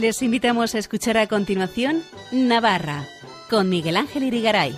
Les invitamos a escuchar a continuación Navarra con Miguel Ángel Irigaray.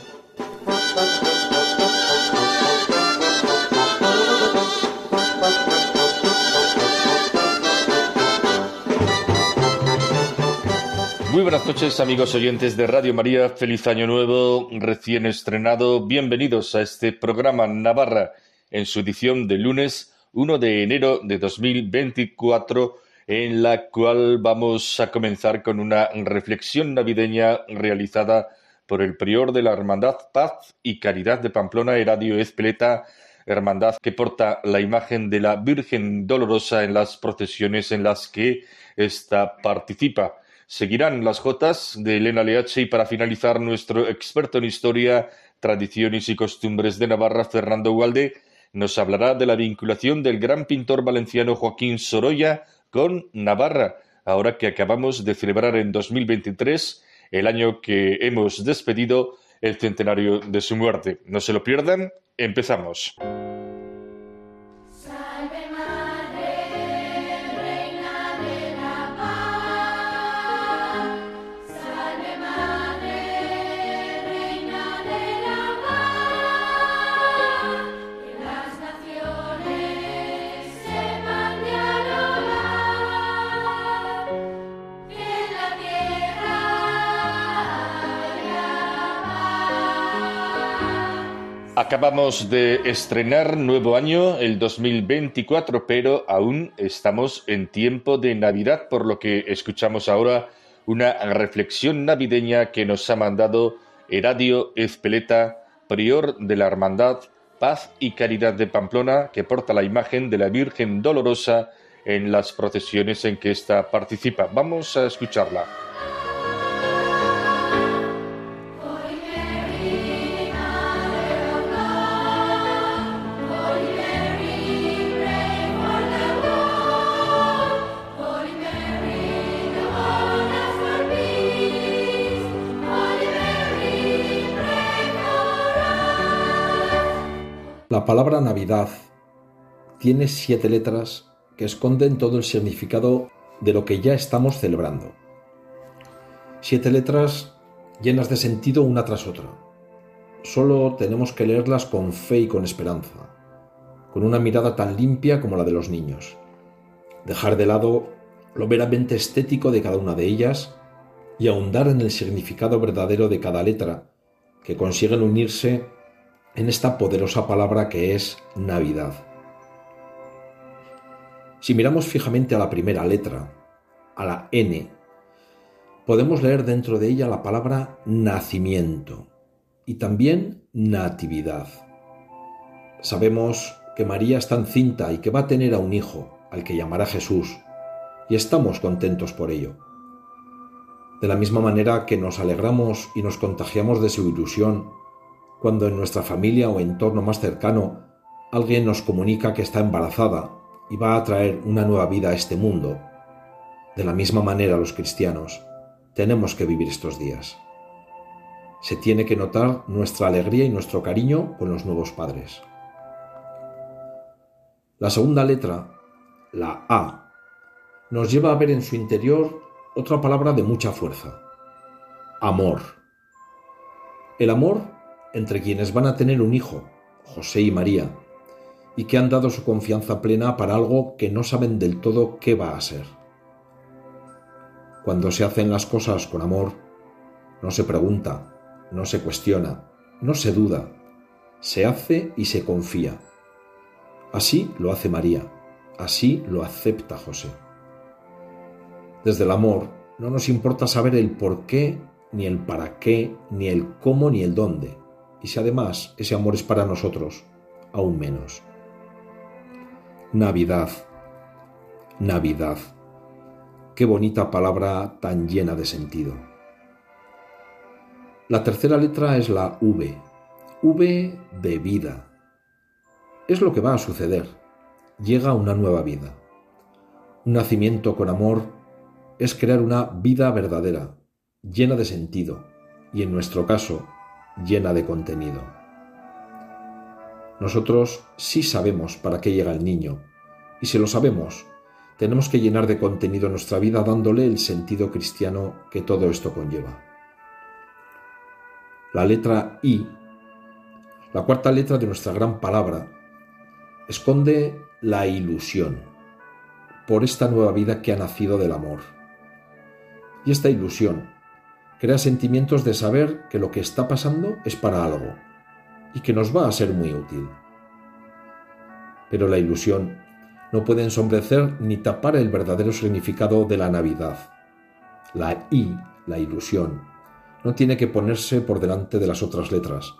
Muy buenas noches amigos oyentes de Radio María, feliz año nuevo, recién estrenado, bienvenidos a este programa Navarra en su edición de lunes 1 de enero de 2024 en la cual vamos a comenzar con una reflexión navideña realizada por el prior de la Hermandad Paz y Caridad de Pamplona, Heradio Espeleta, hermandad que porta la imagen de la Virgen Dolorosa en las procesiones en las que ésta participa. Seguirán las jotas de Elena Leache y para finalizar nuestro experto en historia, tradiciones y costumbres de Navarra, Fernando Gualde, nos hablará de la vinculación del gran pintor valenciano Joaquín Sorolla con Navarra, ahora que acabamos de celebrar en 2023 el año que hemos despedido el centenario de su muerte. No se lo pierdan, empezamos. Acabamos de estrenar nuevo año, el 2024, pero aún estamos en tiempo de Navidad, por lo que escuchamos ahora una reflexión navideña que nos ha mandado Heradio Espeleta, prior de la Hermandad Paz y Caridad de Pamplona, que porta la imagen de la Virgen Dolorosa en las procesiones en que ésta participa. Vamos a escucharla. La palabra Navidad tiene siete letras que esconden todo el significado de lo que ya estamos celebrando. Siete letras llenas de sentido una tras otra. Solo tenemos que leerlas con fe y con esperanza, con una mirada tan limpia como la de los niños. Dejar de lado lo meramente estético de cada una de ellas y ahondar en el significado verdadero de cada letra, que consiguen unirse en esta poderosa palabra que es Navidad. Si miramos fijamente a la primera letra, a la N, podemos leer dentro de ella la palabra nacimiento y también natividad. Sabemos que María está encinta y que va a tener a un hijo, al que llamará Jesús, y estamos contentos por ello. De la misma manera que nos alegramos y nos contagiamos de su ilusión cuando en nuestra familia o entorno más cercano alguien nos comunica que está embarazada y va a traer una nueva vida a este mundo. De la misma manera los cristianos tenemos que vivir estos días. Se tiene que notar nuestra alegría y nuestro cariño con los nuevos padres. La segunda letra, la A, nos lleva a ver en su interior otra palabra de mucha fuerza. Amor. El amor entre quienes van a tener un hijo, José y María, y que han dado su confianza plena para algo que no saben del todo qué va a ser. Cuando se hacen las cosas con amor, no se pregunta, no se cuestiona, no se duda, se hace y se confía. Así lo hace María, así lo acepta José. Desde el amor no nos importa saber el por qué, ni el para qué, ni el cómo, ni el dónde y si además ese amor es para nosotros, aún menos. Navidad, Navidad. Qué bonita palabra tan llena de sentido. La tercera letra es la V, V de vida. Es lo que va a suceder. Llega una nueva vida. Un nacimiento con amor es crear una vida verdadera, llena de sentido, y en nuestro caso, llena de contenido. Nosotros sí sabemos para qué llega el niño, y si lo sabemos, tenemos que llenar de contenido nuestra vida dándole el sentido cristiano que todo esto conlleva. La letra I, la cuarta letra de nuestra gran palabra, esconde la ilusión por esta nueva vida que ha nacido del amor. Y esta ilusión crea sentimientos de saber que lo que está pasando es para algo y que nos va a ser muy útil. Pero la ilusión no puede ensombrecer ni tapar el verdadero significado de la Navidad. La I, la ilusión, no tiene que ponerse por delante de las otras letras.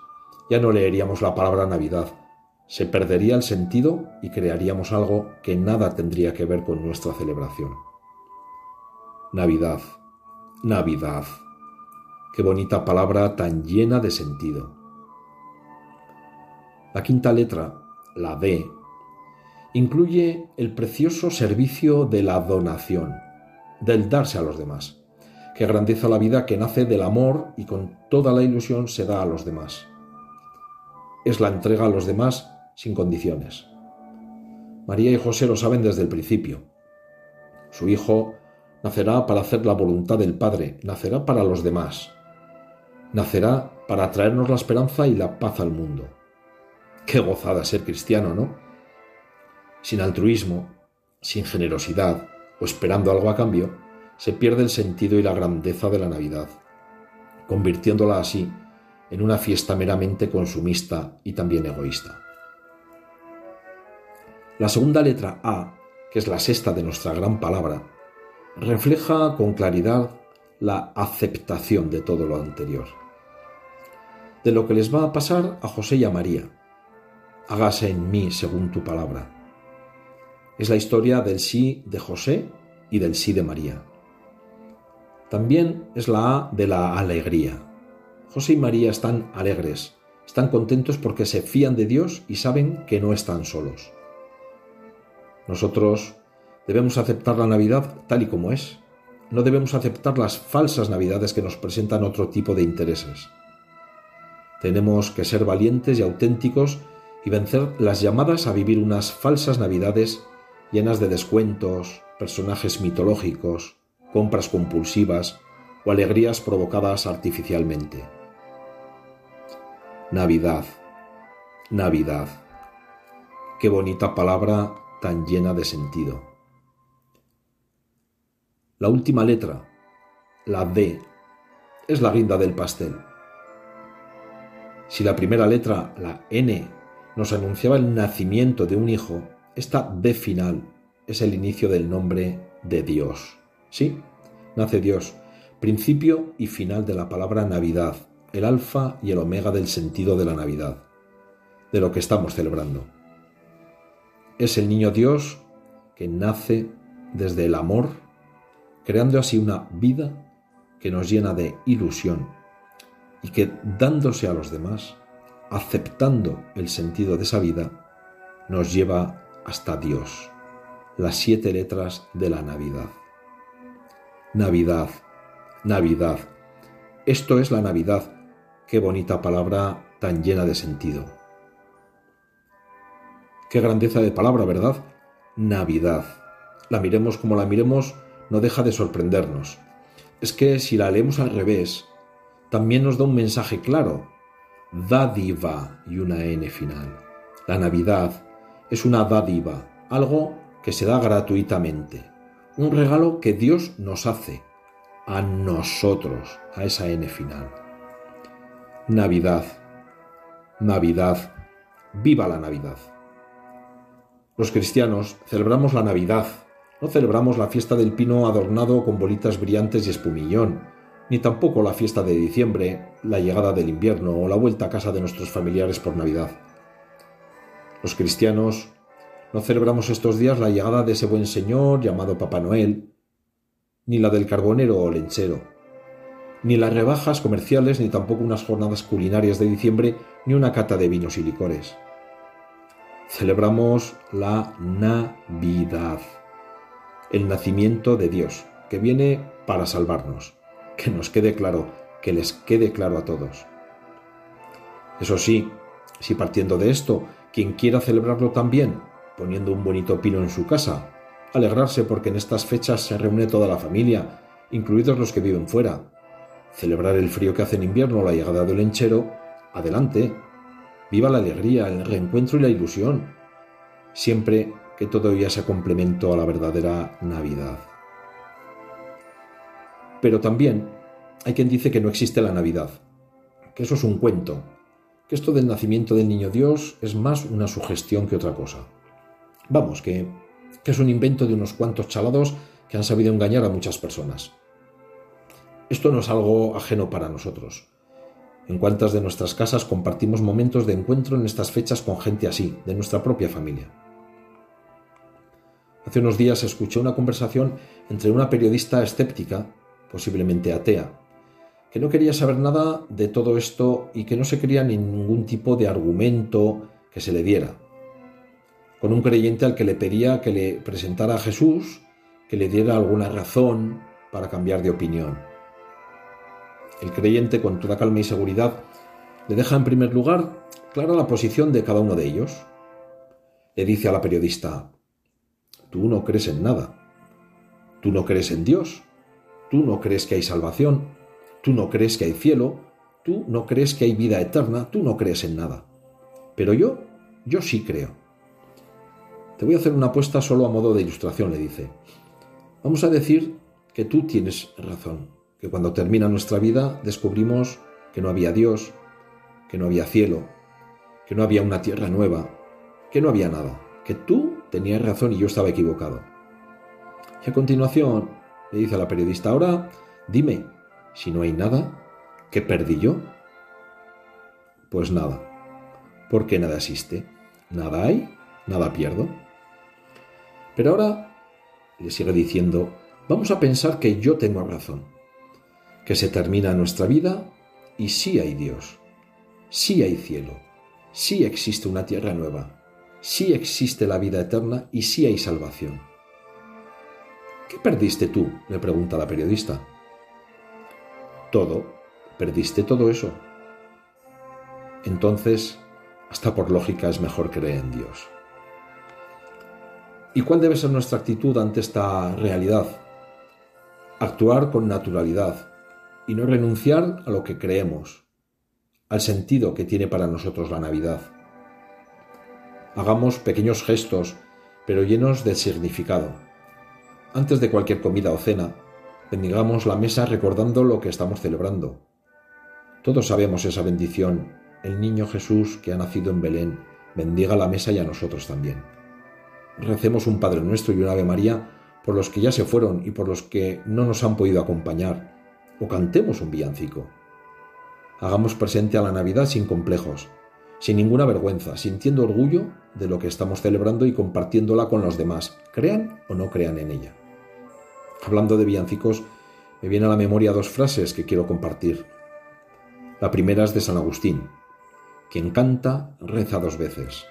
Ya no leeríamos la palabra Navidad. Se perdería el sentido y crearíamos algo que nada tendría que ver con nuestra celebración. Navidad, Navidad. Qué bonita palabra tan llena de sentido. La quinta letra, la D, incluye el precioso servicio de la donación, del darse a los demás, que agrandiza la vida que nace del amor y con toda la ilusión se da a los demás. Es la entrega a los demás sin condiciones. María y José lo saben desde el principio. Su hijo nacerá para hacer la voluntad del Padre, nacerá para los demás, nacerá para traernos la esperanza y la paz al mundo. Qué gozada ser cristiano, ¿no? Sin altruismo, sin generosidad o esperando algo a cambio, se pierde el sentido y la grandeza de la Navidad, convirtiéndola así en una fiesta meramente consumista y también egoísta. La segunda letra A, que es la sexta de nuestra gran palabra, refleja con claridad la aceptación de todo lo anterior. De lo que les va a pasar a José y a María. Hágase en mí según tu palabra. Es la historia del sí de José y del sí de María. También es la A de la alegría. José y María están alegres, están contentos porque se fían de Dios y saben que no están solos. Nosotros debemos aceptar la Navidad tal y como es. No debemos aceptar las falsas Navidades que nos presentan otro tipo de intereses. Tenemos que ser valientes y auténticos y vencer las llamadas a vivir unas falsas navidades llenas de descuentos, personajes mitológicos, compras compulsivas o alegrías provocadas artificialmente. Navidad, Navidad. Qué bonita palabra tan llena de sentido. La última letra, la D, es la guinda del pastel. Si la primera letra, la N, nos anunciaba el nacimiento de un hijo, esta D final es el inicio del nombre de Dios. Sí, nace Dios, principio y final de la palabra Navidad, el alfa y el omega del sentido de la Navidad, de lo que estamos celebrando. Es el niño Dios que nace desde el amor, creando así una vida que nos llena de ilusión y que dándose a los demás, aceptando el sentido de esa vida, nos lleva hasta Dios, las siete letras de la Navidad. Navidad, Navidad. Esto es la Navidad. Qué bonita palabra tan llena de sentido. Qué grandeza de palabra, ¿verdad? Navidad. La miremos como la miremos, no deja de sorprendernos. Es que si la leemos al revés, también nos da un mensaje claro. Dádiva y una N final. La Navidad es una dádiva, algo que se da gratuitamente, un regalo que Dios nos hace a nosotros, a esa N final. Navidad, Navidad, viva la Navidad. Los cristianos celebramos la Navidad, no celebramos la fiesta del pino adornado con bolitas brillantes y espumillón, ni tampoco la fiesta de diciembre, la llegada del invierno o la vuelta a casa de nuestros familiares por Navidad. Los cristianos no celebramos estos días la llegada de ese buen señor llamado Papá Noel, ni la del carbonero o lenchero, ni las rebajas comerciales, ni tampoco unas jornadas culinarias de diciembre, ni una cata de vinos y licores. Celebramos la Navidad, el nacimiento de Dios, que viene para salvarnos. Que nos quede claro, que les quede claro a todos. Eso sí, si partiendo de esto quien quiera celebrarlo también, poniendo un bonito pino en su casa, alegrarse porque en estas fechas se reúne toda la familia, incluidos los que viven fuera. Celebrar el frío que hace en invierno la llegada del lenchero, adelante. Viva la alegría, el reencuentro y la ilusión. Siempre que todo sea complemento a la verdadera Navidad. Pero también hay quien dice que no existe la Navidad, que eso es un cuento, que esto del nacimiento del niño Dios es más una sugestión que otra cosa. Vamos, que, que es un invento de unos cuantos chalados que han sabido engañar a muchas personas. Esto no es algo ajeno para nosotros. En cuantas de nuestras casas compartimos momentos de encuentro en estas fechas con gente así, de nuestra propia familia. Hace unos días escuché una conversación entre una periodista escéptica, posiblemente atea, que no quería saber nada de todo esto y que no se creía ningún tipo de argumento que se le diera, con un creyente al que le pedía que le presentara a Jesús, que le diera alguna razón para cambiar de opinión. El creyente, con toda calma y seguridad, le deja en primer lugar clara la posición de cada uno de ellos. Le dice a la periodista, Tú no crees en nada. Tú no crees en Dios. Tú no crees que hay salvación. Tú no crees que hay cielo. Tú no crees que hay vida eterna. Tú no crees en nada. Pero yo, yo sí creo. Te voy a hacer una apuesta solo a modo de ilustración, le dice. Vamos a decir que tú tienes razón, que cuando termina nuestra vida descubrimos que no había Dios, que no había cielo, que no había una tierra nueva, que no había nada, que tú tenías razón y yo estaba equivocado. Y a continuación le dice a la periodista, ahora dime, si no hay nada, ¿qué perdí yo? Pues nada, porque nada existe. Nada hay, nada pierdo. Pero ahora le sigue diciendo, vamos a pensar que yo tengo razón, que se termina nuestra vida y sí hay Dios, sí hay cielo, sí existe una tierra nueva, sí existe la vida eterna y sí hay salvación. ¿Qué perdiste tú? le pregunta la periodista. Todo. ¿Perdiste todo eso? Entonces, hasta por lógica es mejor creer en Dios. ¿Y cuál debe ser nuestra actitud ante esta realidad? Actuar con naturalidad y no renunciar a lo que creemos, al sentido que tiene para nosotros la Navidad. Hagamos pequeños gestos, pero llenos de significado. Antes de cualquier comida o cena, bendigamos la mesa recordando lo que estamos celebrando. Todos sabemos esa bendición. El niño Jesús que ha nacido en Belén bendiga la mesa y a nosotros también. Recemos un Padre Nuestro y un Ave María por los que ya se fueron y por los que no nos han podido acompañar, o cantemos un villancico. Hagamos presente a la Navidad sin complejos, sin ninguna vergüenza, sintiendo orgullo de lo que estamos celebrando y compartiéndola con los demás, crean o no crean en ella. Hablando de villancicos, me vienen a la memoria dos frases que quiero compartir. La primera es de San Agustín. Quien canta, reza dos veces.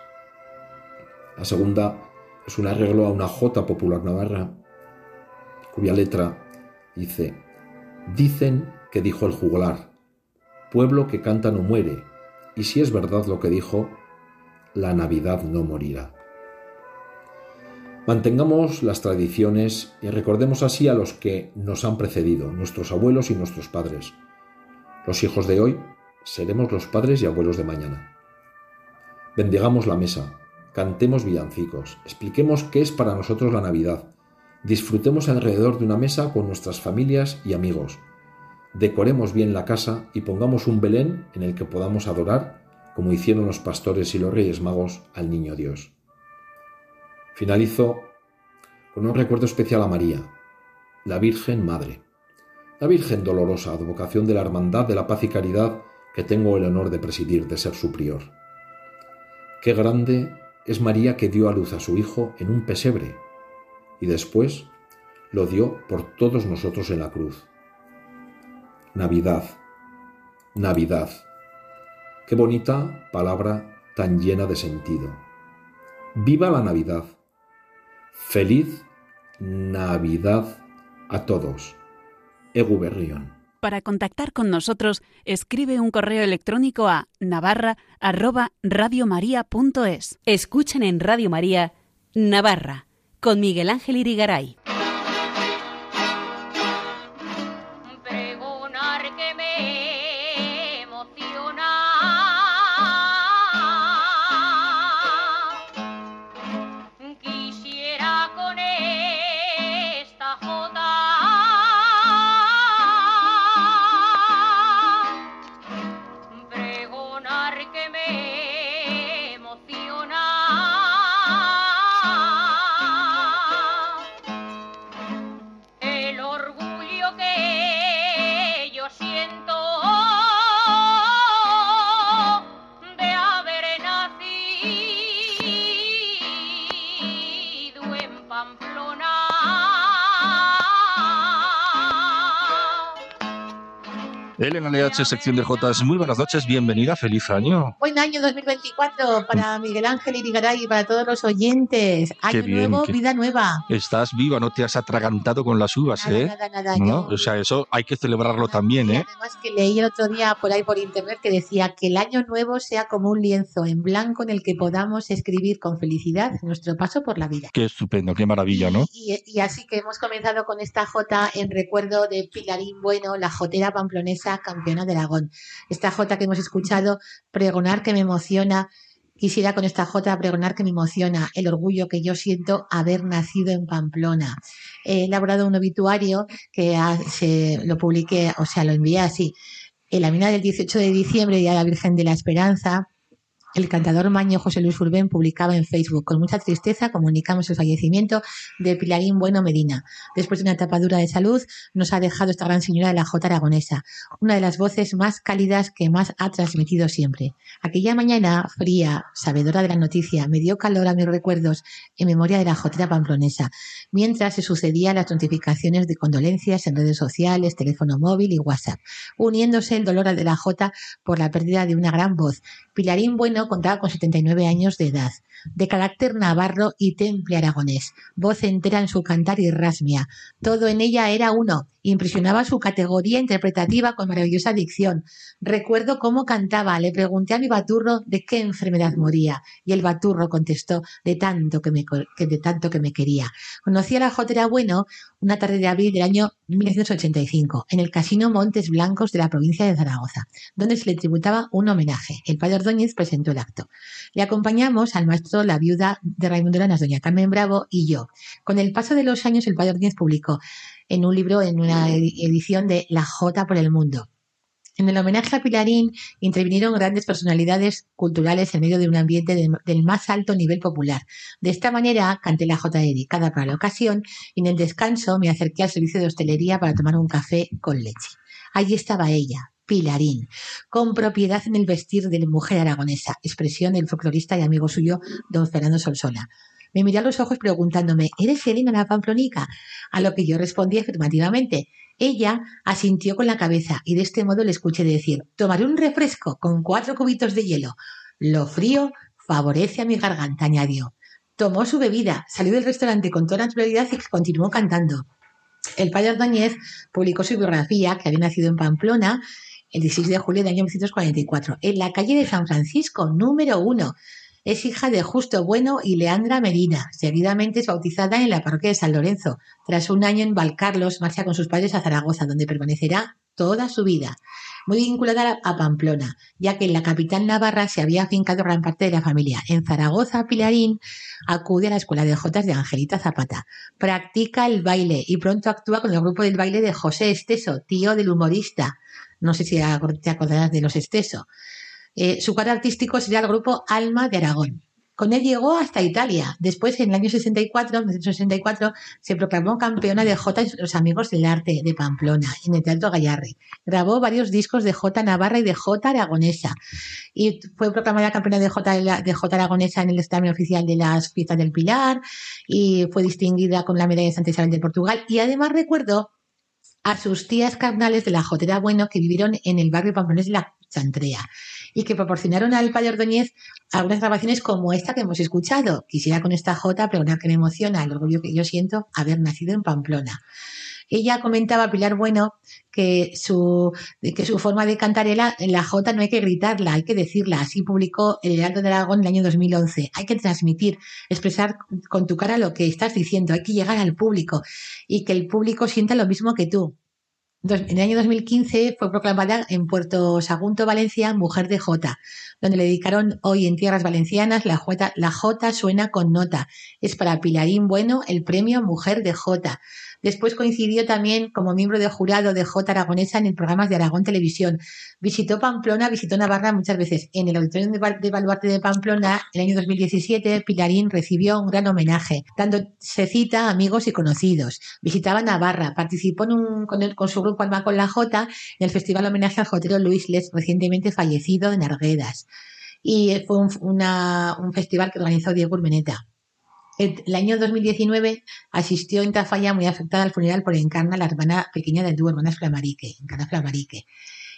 La segunda es un arreglo a una jota popular navarra, cuya letra dice, dicen que dijo el juglar, pueblo que canta no muere, y si es verdad lo que dijo, la Navidad no morirá. Mantengamos las tradiciones y recordemos así a los que nos han precedido, nuestros abuelos y nuestros padres. Los hijos de hoy seremos los padres y abuelos de mañana. Bendigamos la mesa, cantemos villancicos, expliquemos qué es para nosotros la Navidad, disfrutemos alrededor de una mesa con nuestras familias y amigos, decoremos bien la casa y pongamos un Belén en el que podamos adorar, como hicieron los pastores y los reyes magos, al Niño Dios. Finalizo con un recuerdo especial a María, la Virgen Madre, la Virgen dolorosa, advocación de la Hermandad de la Paz y Caridad que tengo el honor de presidir, de ser su prior. Qué grande es María que dio a luz a su Hijo en un pesebre y después lo dio por todos nosotros en la cruz. Navidad, Navidad. Qué bonita palabra tan llena de sentido. Viva la Navidad. Feliz Navidad a todos. Egu Berrión. Para contactar con nosotros, escribe un correo electrónico a navarra@radiomaria.es. Escuchen en Radio María Navarra con Miguel Ángel Irigaray. LH, sección de Jotas. Muy buenas noches, bienvenida, feliz año. Buen año 2024 para Miguel Ángel Irigaray y para todos los oyentes. Año nuevo, vida nueva. Estás viva, no te has atragantado con las uvas, nada, ¿eh? Nada, nada, ¿No? O sea, eso hay que celebrarlo también, ¿eh? Además que leí el otro día por ahí por internet que decía que el año nuevo sea como un lienzo en blanco en el que podamos escribir con felicidad nuestro paso por la vida. Qué estupendo, qué maravilla, ¿no? Y, y así que hemos comenzado con esta jota en recuerdo de Pilarín Bueno, la jotera pamplonesa campeona de Aragón. Esta jota que hemos escuchado, pregonar que me emociona. Quisiera con esta jota pregonar que me emociona el orgullo que yo siento haber nacido en Pamplona. He elaborado un obituario que se lo publiqué, o sea, lo envié así. En la mina del 18 de diciembre, Día de la Virgen de la Esperanza, el cantador maño José Luis Urbén publicaba en Facebook, con mucha tristeza comunicamos el fallecimiento de Pilarín Bueno Medina. Después de una etapa dura de salud, nos ha dejado esta gran señora de la Jota aragonesa, una de las voces más cálidas que más ha transmitido siempre. Aquella mañana fría, sabedora de la noticia, me dio calor a mis recuerdos en memoria de la Jotera pamplonesa, mientras se sucedían las notificaciones de condolencias en redes sociales, teléfono móvil y WhatsApp, uniéndose el dolor de la Jota por la pérdida de una gran voz. Pilarín Bueno contaba con 79 años de edad, de carácter navarro y temple aragonés, voz entera en su cantar y rasmia. Todo en ella era uno, impresionaba su categoría interpretativa con maravillosa dicción. Recuerdo cómo cantaba, le pregunté a mi baturro de qué enfermedad moría, y el baturro contestó de tanto que me, que de tanto que me quería. Conocí a la Jotera Bueno una tarde de abril del año 1985, en el Casino Montes Blancos de la provincia de Zaragoza, donde se le tributaba un homenaje. El padre Ordóñez presentó acto. Le acompañamos al maestro, la viuda de Raimundo Lanas, doña Carmen Bravo, y yo. Con el paso de los años, el padre Ordóñez publicó en un libro, en una edición de La Jota por el Mundo. En el homenaje a Pilarín intervinieron grandes personalidades culturales en medio de un ambiente de, del más alto nivel popular. De esta manera canté la Jota dedicada para la ocasión y en el descanso me acerqué al servicio de hostelería para tomar un café con leche. Allí estaba ella, Pilarín, con propiedad en el vestir de la mujer aragonesa, expresión del folclorista y amigo suyo, don Fernando Solsona. Me miró a los ojos preguntándome, ¿eres Elena la Pamplonica? A lo que yo respondí afirmativamente. Ella asintió con la cabeza y de este modo le escuché decir, tomaré un refresco con cuatro cubitos de hielo. Lo frío favorece a mi garganta, añadió. Tomó su bebida, salió del restaurante con toda naturalidad y continuó cantando. El padre Ordóñez publicó su biografía, que había nacido en Pamplona, el 16 de julio de año 1944, en la calle de San Francisco, número uno. Es hija de Justo Bueno y Leandra Medina. Seguidamente es bautizada en la parroquia de San Lorenzo. Tras un año en Valcarlos, marcha con sus padres a Zaragoza, donde permanecerá toda su vida. Muy vinculada a Pamplona, ya que en la capital navarra se había afincado gran parte de la familia. En Zaragoza, Pilarín acude a la escuela de Jotas de Angelita Zapata. Practica el baile y pronto actúa con el grupo del baile de José Esteso, tío del humorista. No sé si te acordarás de los Esteso. Eh, su cuadro artístico sería el grupo Alma de Aragón. Con él llegó hasta Italia. Después, en el año 64, 1964, se proclamó campeona de Jota y los Amigos del Arte de Pamplona, en el Teatro Gallarre. Grabó varios discos de Jota Navarra y de Jota Aragonesa. Y fue proclamada campeona de Jota, de Aragonesa en el examen oficial de las Fiestas del Pilar. Y fue distinguida con la medalla de Santa Isabel de Portugal. Y además recuerdo a sus tías carnales de la Jotera Bueno que vivieron en el barrio pamplonés de la Chantrea y que proporcionaron al padre Ordóñez algunas grabaciones como esta que hemos escuchado. Quisiera con esta jota preguntar que me emociona el orgullo que yo siento haber nacido en Pamplona. Ella comentaba, Pilar Bueno, que su, forma de cantar era la J no hay que gritarla, hay que decirla. Así publicó el Heraldo de Aragón en el año 2011. Hay que transmitir, expresar con tu cara lo que estás diciendo, hay que llegar al público y que el público sienta lo mismo que tú. En el año 2015 fue proclamada en Puerto Sagunto, Valencia, Mujer de Jota, donde le dedicaron hoy en tierras valencianas la J, la J suena con nota. Es para Pilarín Bueno el premio Mujer de Jota. Después coincidió también como miembro de jurado de J Aragonesa en el programa de Aragón Televisión. Visitó Pamplona, visitó Navarra muchas veces. En el Auditorio de Baluarte de Pamplona, en el año 2017, Pilarín recibió un gran homenaje, dándose cita a amigos y conocidos. Visitaba Navarra, participó con, su grupo Alma con la J en el Festival Homenaje al jotero Luis Les, recientemente fallecido en Arguedas. Y fue un, festival que organizó Diego Urmeneta. El año 2019 asistió en Tafalla muy afectada al funeral por Encarna, la hermana pequeña de tu hermana Flamarique, Encarna Flamarique.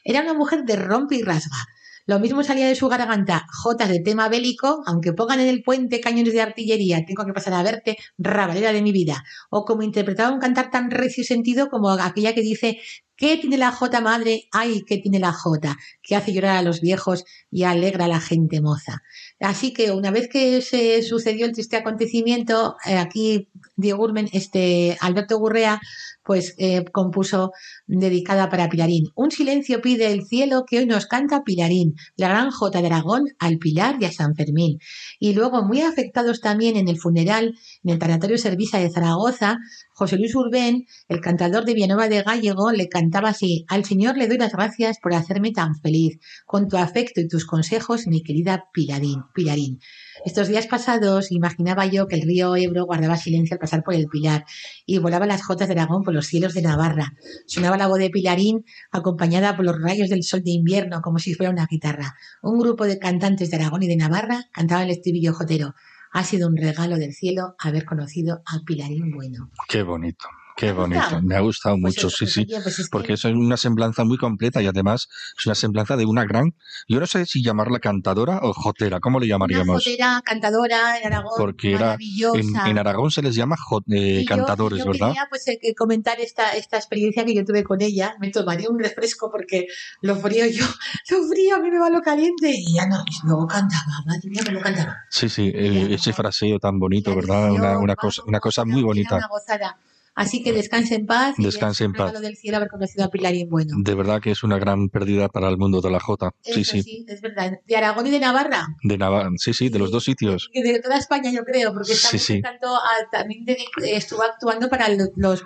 Era una mujer de rompe y rasga. Lo mismo salía de su garganta jotas de tema bélico, aunque pongan en el puente cañones de artillería, tengo que pasar a verte, rabalera de mi vida. O como interpretaba un cantar tan recio sentido como aquella que dice, ¿qué tiene la jota madre? Ay, ¿qué tiene la jota? Que hace llorar a los viejos y alegra a la gente moza. Así que una vez que se sucedió el triste acontecimiento, eh, aquí Diego Urmen, este Alberto Gurrea, pues eh, compuso dedicada para Pilarín. Un silencio pide el cielo que hoy nos canta Pilarín, la gran J de Aragón al Pilar y a San Fermín. Y luego, muy afectados también en el funeral, en el Tanatorio Servisa de Zaragoza, José Luis Urbén, el cantador de Villanueva de Gallego, le cantaba así, al Señor le doy las gracias por hacerme tan feliz, con tu afecto y tus consejos, mi querida Pilarín. Pilarín. Estos días pasados imaginaba yo que el río Ebro guardaba silencio al pasar por el Pilar y volaba las jotas de Aragón por los cielos de Navarra. Sonaba la voz de Pilarín acompañada por los rayos del sol de invierno como si fuera una guitarra. Un grupo de cantantes de Aragón y de Navarra cantaba el estribillo jotero. Ha sido un regalo del cielo haber conocido a Pilarín Bueno. Qué bonito. Qué bonito, me ha gustado pues mucho, sí, sí, pues porque es una semblanza muy completa y además es una semblanza de una gran, yo no sé si llamarla cantadora o jotera, ¿cómo le llamaríamos? jotera, cantadora en Aragón, porque era en, Aragón se les llama eh, cantadores, yo ¿verdad? Quería pues eh, comentar esta, esta experiencia que yo tuve con ella, me tomaría un refresco porque lo frío yo, lo frío a mí me va lo caliente y ya no, y luego cantaba, madre mía, me lo cantaba. Sí, sí, eh, ese fraseo tan bonito, ¿verdad? Una, una, cosa, una cosa muy bonita. Una gozada. Así que descanse en paz. Descanse en paz. del cielo haber conocido a Pilarín Bueno. De verdad que es una gran pérdida para el mundo de la Jota. sí, sí. sí, es verdad. De Aragón y de Navarra. De Navarra, sí, sí, de los dos sitios. De toda España, yo creo, porque Tanto también estuvo actuando para los, los,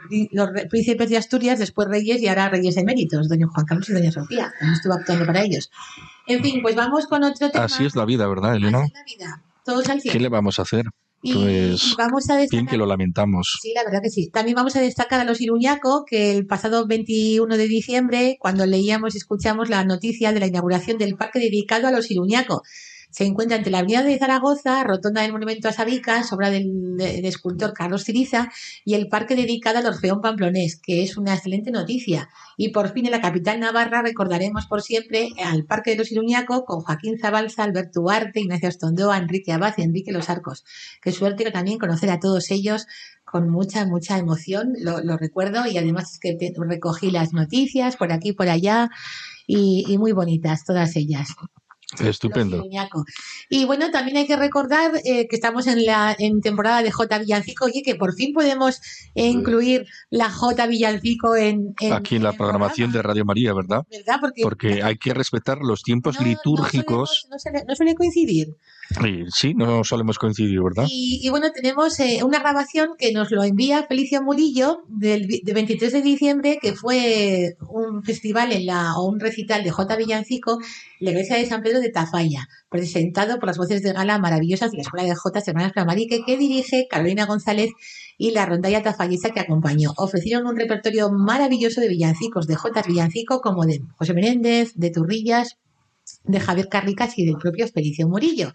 príncipes de Asturias, después reyes y ahora reyes eméritos, doña Juan Carlos y doña Sofía. También estuvo actuando para ellos. En fin, pues vamos con otro tema. Así es la vida, ¿verdad, Elena? Así es la vida. Todos al cielo. ¿Qué le vamos a hacer? Y pues, vamos a destacar, bien que lo lamentamos. Sí, la verdad que sí. También vamos a destacar a los Iruñaco, que el pasado 21 de diciembre, cuando leíamos y escuchamos la noticia de la inauguración del parque dedicado a los Iruñaco, se encuentra entre la avenida de Zaragoza, rotonda del Monumento a Sabicas, obra del, escultor Carlos Ciriza, y el parque dedicado al Orfeón Pamplonés, que es una excelente noticia. Y por fin en la capital navarra recordaremos por siempre al Parque de los Iruñaco con Joaquín Zabalza, Alberto Huarte, Ignacio Astondoa, Enrique Abad y Enrique Los Arcos. Qué suerte también conocer a todos ellos con mucha, mucha emoción, lo, recuerdo, y además es que recogí las noticias por aquí por allá, y muy bonitas todas ellas. Estupendo. Y bueno, también hay que recordar eh, que estamos en la en temporada de J Villancico, oye, que por fin podemos incluir la J Villancico en, aquí en la programación de Radio María, ¿verdad? ¿verdad? Porque, hay que respetar los tiempos litúrgicos. No, suele, no suele coincidir. Sí, no solemos coincidir, ¿verdad? Y, bueno, tenemos eh, una grabación que nos lo envía Felicio Murillo del, 23 de diciembre, que fue un festival en la, o un recital de J. Villancico la iglesia de San Pedro de Tafalla, presentado por las voces de gala maravillosas de la Escuela de J. Hermanas Flamarique, que dirige Carolina González y la rondalla tafallista que acompañó. Ofrecieron un repertorio maravilloso de villancicos de J. Villancico, como de José Menéndez, de Turrillas, de Javier Carricas y del propio Felicio Murillo.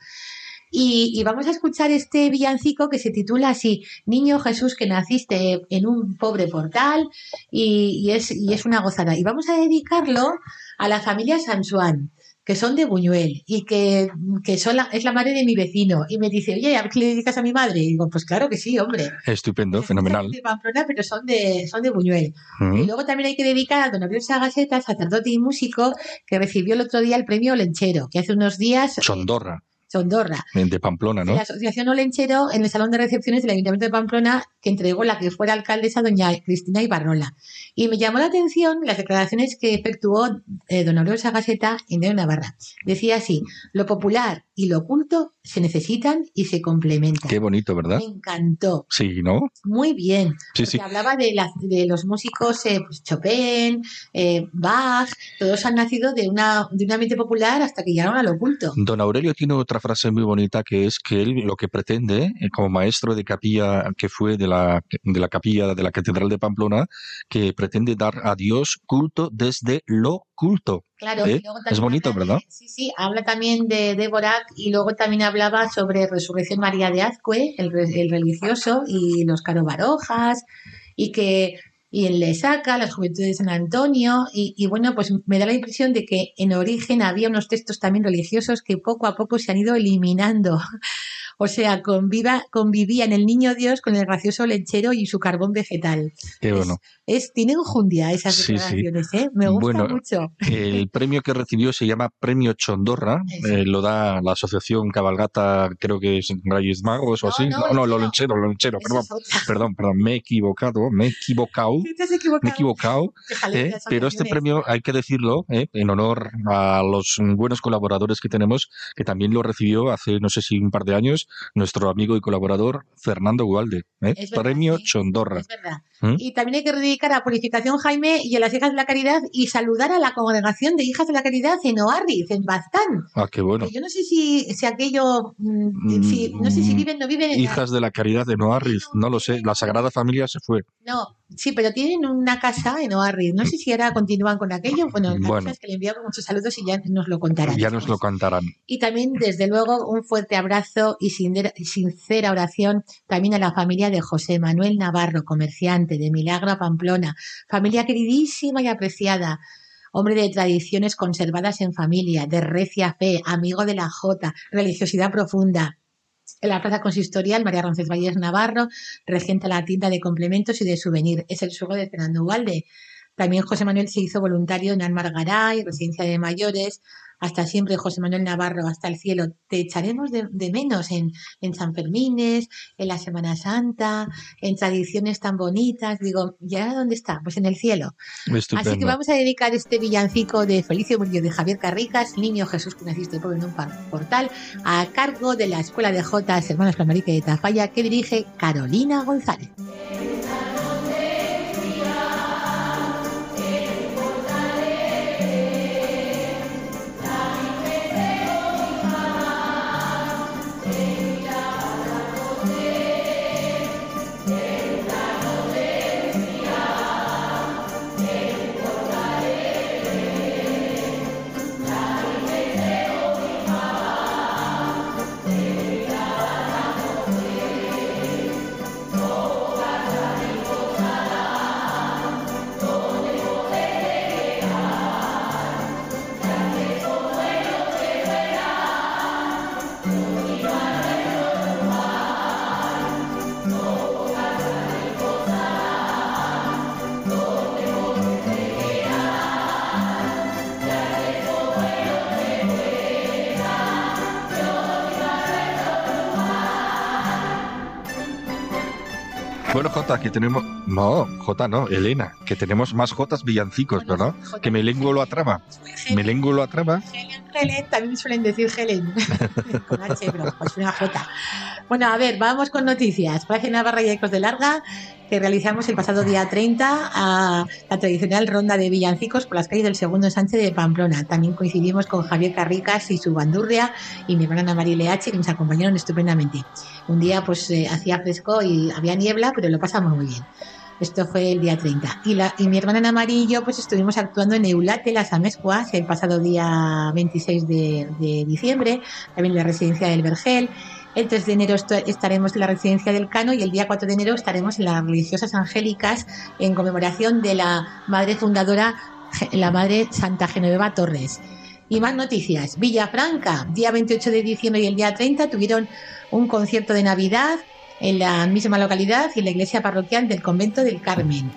Y, vamos a escuchar este villancico que se titula así, Niño Jesús que naciste en un pobre portal y, es, y es una gozada. Y vamos a dedicarlo a la familia Sansuán que son de Buñuel y que, que son la- es la madre de mi vecino. Y me dice, oye, ¿a qué le dedicas a mi madre? Y digo, pues claro que sí, hombre. Estupendo, Es fenomenal. De Pamplona, pero son de, son de Buñuel. Y luego también hay que dedicar a don Oriol Sagaseta, sacerdote y músico, que recibió el otro día el premio Olenchero, que hace unos días. Chondorra, Sondorra. de Pamplona, ¿no? La Asociación Olenchero en el Salón de Recepciones del Ayuntamiento de Pamplona, que entregó la que fuera alcaldesa, doña Cristina Ibarrola. Y me llamó la atención las declaraciones que efectuó eh, don Aurelio Sagaseta en Navarra. Decía así, lo popular y lo oculto se necesitan y se complementan. Qué bonito, ¿verdad? Me encantó. Sí, ¿no? Muy bien. Sí, hablaba de, las- de los músicos eh, pues, Chopin, eh, Bach, todos han nacido de una, de una mente popular hasta que llegaron al oculto. Don Aurelio tiene otra frase muy bonita que es que él lo que pretende, eh, como maestro de capilla que fue de la, de la capilla de la Catedral de Pamplona, que pretende dar a Dios culto desde lo culto. Claro, y luego Es también bonito, habla de- ¿verdad? sí, sí, habla también de Débora y luego también hablaba sobre Resurrección María de Azcue, el, el religioso, y los Caro Barojas, y que y en Lesaca, las Juventudes de San Antonio, y, y bueno, pues me da la impresión de que en origen había unos textos también religiosos que poco a poco se han ido eliminando. O sea, conviva, convivía en el niño Dios con el gracioso lechero y su carbón vegetal. Qué bueno. Es, tiene enjundia esas Sí, sí. declaraciones, ¿eh? Me gusta Bueno, mucho. El premio que recibió se llama Premio Chondorra, eh, lo da la asociación Cabalgata, creo que es Reyes Magos o No, así. no, No, no, lo lonchero, lo lonchero, perdón, es perdón, perdón, me he equivocado, me he equivocado, Te has equivocado. me he equivocado. ¿eh? Pero este premio hay que decirlo ¿eh? en honor a los buenos colaboradores que tenemos, que también lo recibió hace no sé si un par de años nuestro amigo y colaborador Fernando Gualde. ¿eh? Verdad, Premio sí, Chondorra. Es verdad. ¿Mm? Y también hay que dedicar a Purificación Jaime y a las Hijas de la Caridad y saludar a la congregación de Hijas de la Caridad en Oarriz, en Baztán. Ah, qué bueno. Yo no sé si, si aquello, mm, Mm, si- no sé si viven o no viven en la- Hijas de la Caridad de Noarriz, no lo sé. La Sagrada Familia se fue. No, sí, pero tienen una casa en Oarriz. No sé si ahora continúan con aquello. Bueno, la Bueno. cosa es que le enviamos muchos saludos y ya nos lo contarán. Ya nos lo cantarán. Y también, desde luego, un fuerte abrazo y sincera- sincera oración también a la familia de José Manuel Navarro, comerciante de Milagro Pamplona, familia queridísima y apreciada. Hombre de tradiciones conservadas en familia, de recia fe, amigo de la Jota, religiosidad profunda. En la plaza consistorial, María Roncesvalles Navarro, regenta la tienda de complementos y de souvenir. Es el suegro de Fernando Ugalde. También José Manuel se hizo voluntario en Almargaray, residencia de mayores. Hasta siempre, José Manuel Navarro, hasta el cielo. Te echaremos de, de menos en, en San Fermines, en la Semana Santa, en tradiciones tan bonitas. Digo, ¿y ahora dónde está? Pues en el cielo. Estupendo. Así que vamos a dedicar este villancico de Felicio Murillo de Javier Carricas, Niño Jesús que naciste pobre en un portal, a cargo de la Escuela de Jotas Hermanos Flamarique de Tafalla, que dirige Carolina González. Que tenemos. No, Jota no, Elena, que tenemos más Jotas villancicos, ¿verdad? Que me lenguo lo atraba. Me lenguo lo atraba. Helen, Helen, también suelen decir Helen. con H, pero pues una J. Bueno, a ver, vamos con noticias. Página Navarra y Ecos de Larga, que realizamos el pasado día 30 a la tradicional ronda de villancicos por las calles del segundo Sánchez de Pamplona. También coincidimos con Javier Carricas y su bandurria y mi hermana María Leache, que nos acompañaron estupendamente. Un día pues eh, hacía fresco y había niebla, pero lo pasamos muy bien. Esto fue el día 30. Y, la, y mi hermana Ana María y yo pues estuvimos actuando en Eulate, las Amezcuas, el pasado día 26 de, de diciembre, también en la residencia del Vergel. El 3 de enero estaremos en la residencia del Cano y el día 4 de enero estaremos en las religiosas angélicas en conmemoración de la madre fundadora, la madre Santa Genoveva Torres. Y más noticias. Villafranca, día 28 de diciembre y el día 30 tuvieron un concierto de Navidad en la misma localidad y en la iglesia parroquial del convento del Carmen,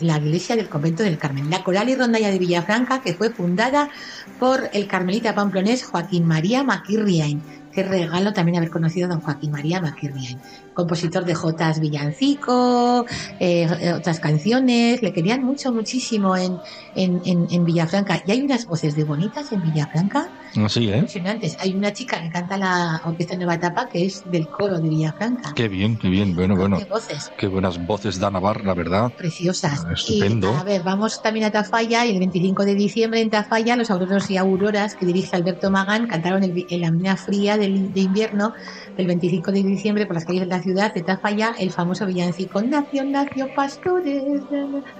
la iglesia del convento del Carmen, la coral y rondalla de Villafranca que fue fundada por el carmelita pamplonés Joaquín María Maquirriain. Qué regalo también haber conocido a don Joaquín María Maquirriain compositor de Jotas Villancico, eh, eh, otras canciones, le querían mucho, muchísimo en, en, en, Villafranca. Y hay unas voces de bonitas en Villafranca. Sí, ¿eh? Impresionantes. Hay una chica que canta la Orquesta Nueva Etapa que es del coro de Villafranca. Qué bien, qué bien. Bueno, bueno. Qué voces. Qué buenas voces da Navarra, la verdad. Preciosas. Ah, estupendo. a ver, vamos también a Tafalla y el 25 de diciembre en Tafalla los auroros y auroras que dirige Alberto Magán cantaron en la mina fría de invierno del 25 de diciembre por las calles de la ciudad de Tafalla el famoso villancico Nació, nació, pastores,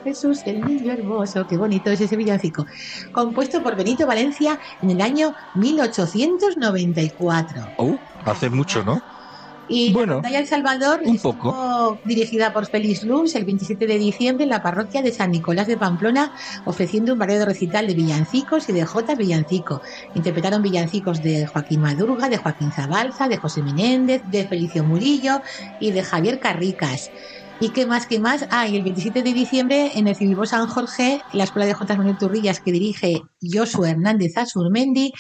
Jesús el niño hermoso. Qué bonito es ese villancico. Compuesto por Benito Valencia en el año 1894. Oh, hace mucho, ¿no? Y bueno, El Salvador, un poco. dirigida por Félix Luz el 27 de diciembre en la parroquia de San Nicolás de Pamplona, ofreciendo un variado recital de villancicos y de Jotas Villancico. Interpretaron villancicos de Joaquín Madurga, de Joaquín Zabalza, de José Menéndez, de Felicio Murillo y de Javier Carricas. ¿Y qué más, qué más? Ah, y el 27 de diciembre en el Civilbó San Jorge, la Escuela de Jotas Manuel Turrillas que dirige Josué Hernández Azurmendi,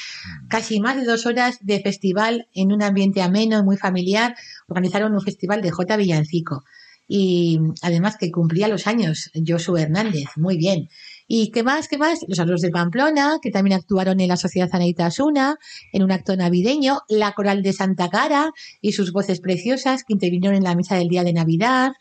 casi más de dos horas de festival en un ambiente ameno y muy familiar, organizaron un festival de Jota Villancico. Y además que cumplía los años Josué Hernández, muy bien. ¿Y qué más? ¿Qué más? Los alumnos de Pamplona, que también actuaron en la Sociedad Anaita Asuna, en un acto navideño, la Coral de Santa Cara y sus voces preciosas que intervinieron en la misa del día de Navidad,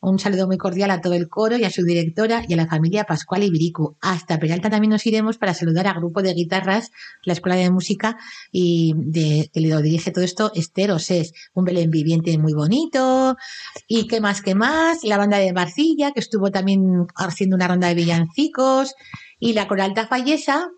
un saludo muy cordial a todo el coro y a su directora y a la familia Pascual Ibiricu. Hasta Peralta también nos iremos para saludar al grupo de guitarras, la Escuela de Música, y de, que le dirige todo esto Esther Osés. Un Belén viviente muy bonito. Y qué más, qué más. La banda de Marcilla, que estuvo también haciendo una ronda de villancicos. Y la Coral Tafallesa,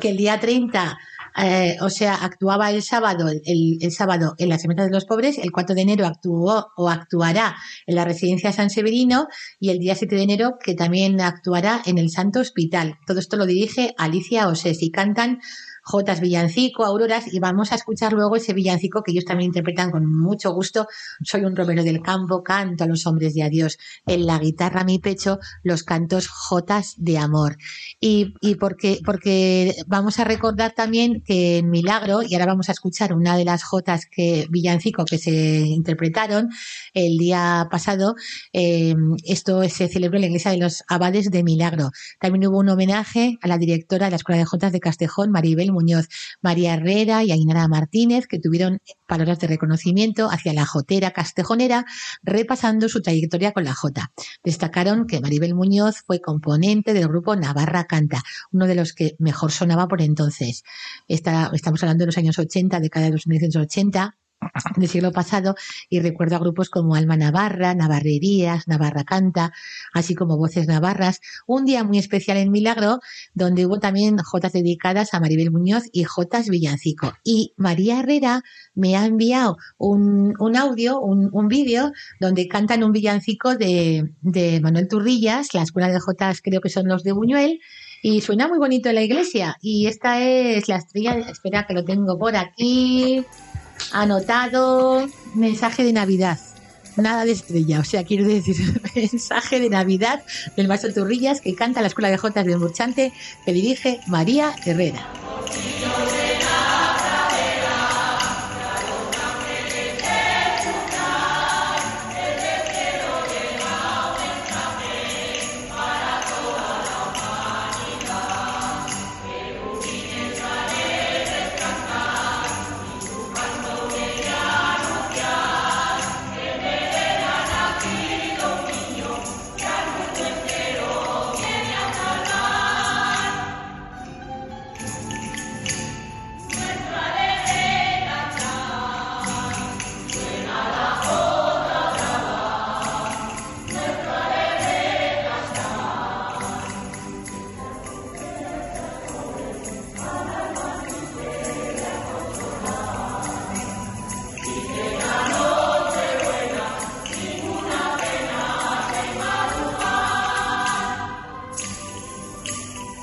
que el día 30 eh, o sea, actuaba el sábado, el, sábado en la Semana de los Pobres, el 4 de enero actuó o actuará en la Residencia San Severino y el día 7 de enero que también actuará en el Santo Hospital. Todo esto lo dirige Alicia Oses y cantan Jotas Villancico, Auroras, y vamos a escuchar luego ese villancico que ellos también interpretan con mucho gusto. Soy un romero del campo, canto a los hombres de adiós. En la guitarra mi pecho, los cantos Jotas de amor. Y, y porque, porque vamos a recordar también que en Milagro, y ahora vamos a escuchar una de las Jotas que villancico que se interpretaron el día pasado, eh, esto se celebró en la iglesia de los abades de Milagro. También hubo un homenaje a la directora de la Escuela de Jotas de Castejón, Maribel Muñoz, María Herrera y Ainara Martínez, que tuvieron palabras de reconocimiento hacia la jotera castejonera, repasando su trayectoria con la jota. Destacaron que Maribel Muñoz fue componente del grupo Navarra Canta, uno de los que mejor sonaba por entonces. estamos hablando de los años 80, década de los 1980, del siglo pasado y recuerdo a grupos como Alma Navarra, Navarrerías, Navarra Canta, así como Voces Navarras. Un día muy especial en Milagro, donde hubo también jotas dedicadas a Maribel Muñoz y jotas Villancico. Y María Herrera me ha enviado un, audio, un, vídeo, donde cantan un villancico de, de Manuel Turrillas, la escuela de jotas creo que son los de Buñuel, y suena muy bonito en la iglesia. Y esta es la estrella, espera que lo tengo por aquí anotado mensaje de Navidad. Nada de estrella, o sea, quiero decir, mensaje de Navidad del maestro Turrillas que canta la Escuela de Jotas del Murchante que dirige María Herrera.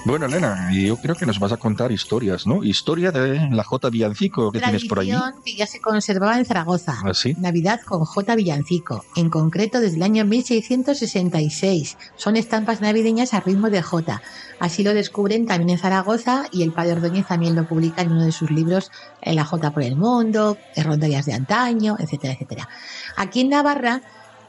Bueno, Elena, yo creo que nos vas a contar historias, ¿no? Historia de la J Villancico que tienes por ahí. que ya se conservaba en Zaragoza. ¿Ah, sí? Navidad con J Villancico, en concreto desde el año 1666. Son estampas navideñas a ritmo de J. Así lo descubren también en Zaragoza y el padre Ordóñez también lo publica en uno de sus libros, en La J por el Mundo, en Rondallas de Antaño, etcétera, etcétera. Aquí en Navarra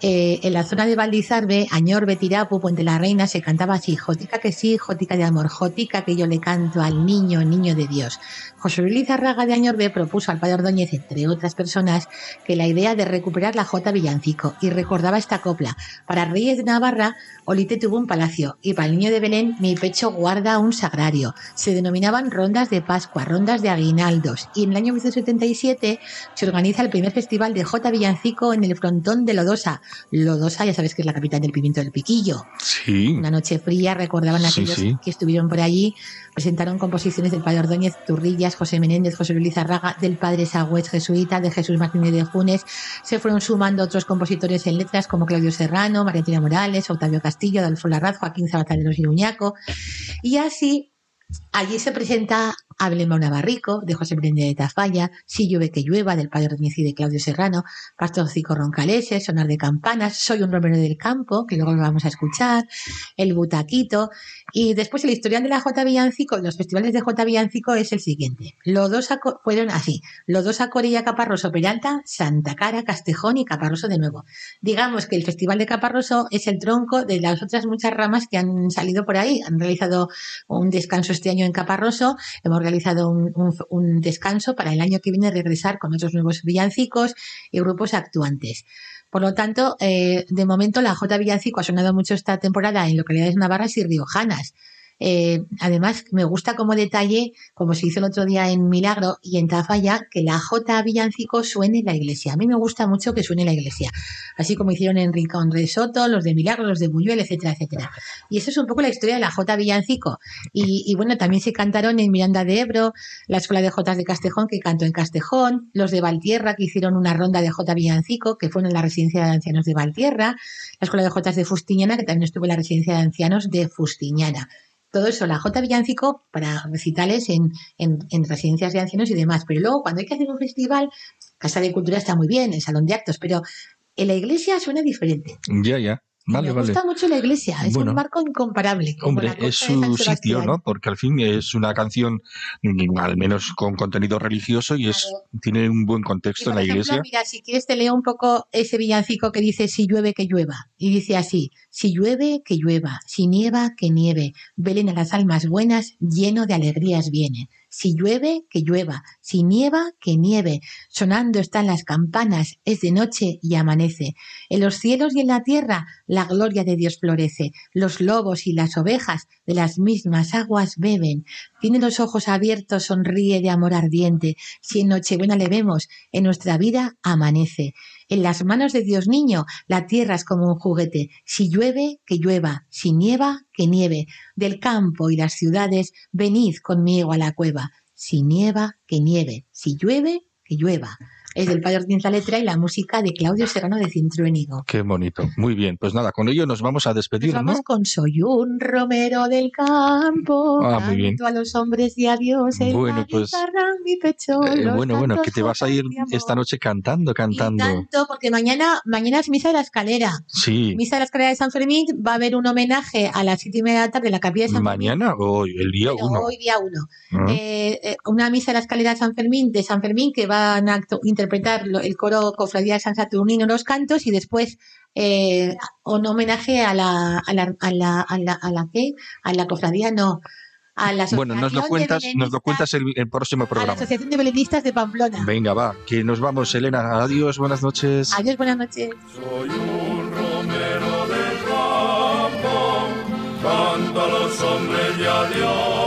eh, en la zona de Valdizarbe, Añor, Betirapu, Puente la Reina, se cantaba así, Jotica que sí, Jotica de amor, Jotica que yo le canto al niño, niño de Dios. José Luis Arraga de Añorbe propuso al padre Ordóñez, entre otras personas, que la idea de recuperar la Jota Villancico y recordaba esta copla. Para Reyes de Navarra, Olite tuvo un palacio y para el niño de Belén, mi pecho guarda un sagrario. Se denominaban rondas de Pascua, rondas de aguinaldos y en el año 1977 se organiza el primer festival de Jota Villancico en el frontón de Lodosa, Lodosa, ya sabes que es la capital del pimiento del piquillo. Sí. Una noche fría, recordaban aquellos que estuvieron por allí, presentaron composiciones del padre Ordóñez, Turrillas, José Menéndez, José Luis Arraga, del padre Sagüez jesuita, de Jesús Martínez de Junes. Se fueron sumando otros compositores en letras como Claudio Serrano, María Morales, Octavio Castillo, Adolfo Larraz, Joaquín Zabataleros y Uñaco. Y así Allí se presenta Hablemos Navarrico, de José Menéndez de Tafalla, Si llueve que llueva, del padre y de Claudio Serrano, Pastorcico Roncalese, Sonar de Campanas, Soy un romero del campo, que luego lo vamos a escuchar, El Butaquito, y después el historial de la J. Villancico, los festivales de J. Villancico es el siguiente. Los dos fueron así, los dos a Corilla Caparroso Peralta, Santa Cara, Castejón y Caparroso de nuevo. Digamos que el Festival de Caparroso es el tronco de las otras muchas ramas que han salido por ahí. Han realizado un descanso este año en Caparroso, hemos realizado un, descanso para el año que viene regresar con otros nuevos villancicos y grupos actuantes. Por lo tanto, eh, de momento la J Villancico ha sonado mucho esta temporada en localidades navarras y riojanas. Eh, además, me gusta como detalle, como se hizo el otro día en Milagro y en Tafalla, que la J Villancico suene en la iglesia. A mí me gusta mucho que suene en la iglesia, así como hicieron en Rincón de Soto, los de Milagro, los de Buñuel, etcétera, etcétera. Y eso es un poco la historia de la J Villancico. Y, bueno, también se cantaron en Miranda de Ebro, la Escuela de Jotas de Castejón, que cantó en Castejón, los de Valtierra, que hicieron una ronda de J Villancico, que fueron en la residencia de ancianos de Valtierra, la Escuela de Jotas de Fustiñana, que también estuvo en la residencia de ancianos de Fustiñana todo eso, la J Villancico para recitales en, en, residencias de ancianos y demás. Pero luego, cuando hay que hacer un festival, Casa de Cultura está muy bien, el Salón de Actos, pero en la iglesia suena diferente. Ya, ya me gusta mucho la iglesia, es un marco incomparable. Hombre, es su sitio, ¿no? Porque al fin es una canción, mm, al menos con contenido religioso, y es tiene un buen contexto en la iglesia. Mira, si quieres te leo un poco ese villancico que dice si llueve que llueva. Y dice así, si llueve que llueva, si nieva que nieve, velen a las almas buenas, lleno de alegrías viene. Si llueve, que llueva, si nieva, que nieve. Sonando están las campanas, es de noche y amanece. En los cielos y en la tierra la gloria de Dios florece. Los lobos y las ovejas de las mismas aguas beben. Tiene los ojos abiertos, sonríe de amor ardiente. Si en Nochebuena le vemos, en nuestra vida amanece. En las manos de Dios niño, la tierra es como un juguete. Si llueve, que llueva. Si nieva, que nieve. Del campo y las ciudades, venid conmigo a la cueva. Si nieva, que nieve. Si llueve, que llueva es del Padre Ortiz la letra y la música de Claudio Serrano de Cintruénigo. Qué bonito. Muy bien. Pues nada, con ello nos vamos a despedir, nos vamos con Soy un romero del campo. Ah, muy bien. a los hombres y a Dios. Bueno, pues. Mi pecho, eh, bueno, bueno, que te vas a ir esta noche cantando, cantando. tanto, porque mañana, mañana es Misa de la Escalera. Sí. Misa de la Escalera de San Fermín va a haber un homenaje a las siete y media de la tarde en la capilla de San Fermín. ¿Mañana o el día uno? Hoy día uno. Ah. Eh, eh, una Misa de la Escalera de San Fermín, de San Fermín, que van a interpretar el coro Cofradía de San Saturnino los cantos y después eh, un homenaje a la, a la, a la, a la, a la, ¿qué? a la cofradía, no. A la bueno, nos lo cuentas, nos lo cuentas el, próximo programa. A la Asociación de Belenistas de Pamplona. Venga, va, que nos vamos, Elena. Adiós, buenas noches. Adiós, buenas noches. Soy un romero del campo, canto a los hombres y a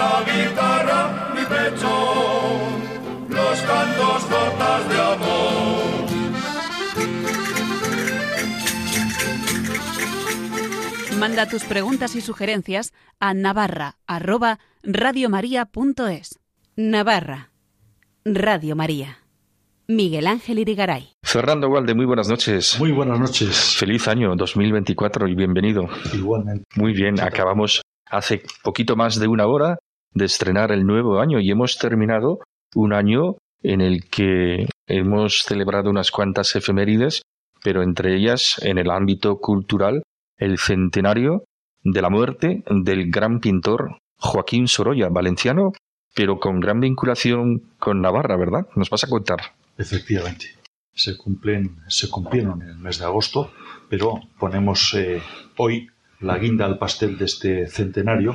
la guitarra mi pecho, los cantos gotas de amor. Manda tus preguntas y sugerencias a navarra arroba radiomaria.es. Navarra, Radio María. Miguel Ángel Irigaray. Fernando Walde, muy buenas noches. Muy buenas noches. Feliz año 2024 y bienvenido. Igualmente. Muy bien, acabamos hace poquito más de una hora de estrenar el nuevo año y hemos terminado un año en el que hemos celebrado unas cuantas efemérides, pero entre ellas, en el ámbito cultural, el centenario de la muerte del gran pintor Joaquín Sorolla, valenciano, pero con gran vinculación con Navarra, ¿verdad? ¿Nos vas a contar? Efectivamente. Se cumplen, se cumplieron en el mes de agosto, pero ponemos eh, hoy la guinda al pastel de este centenario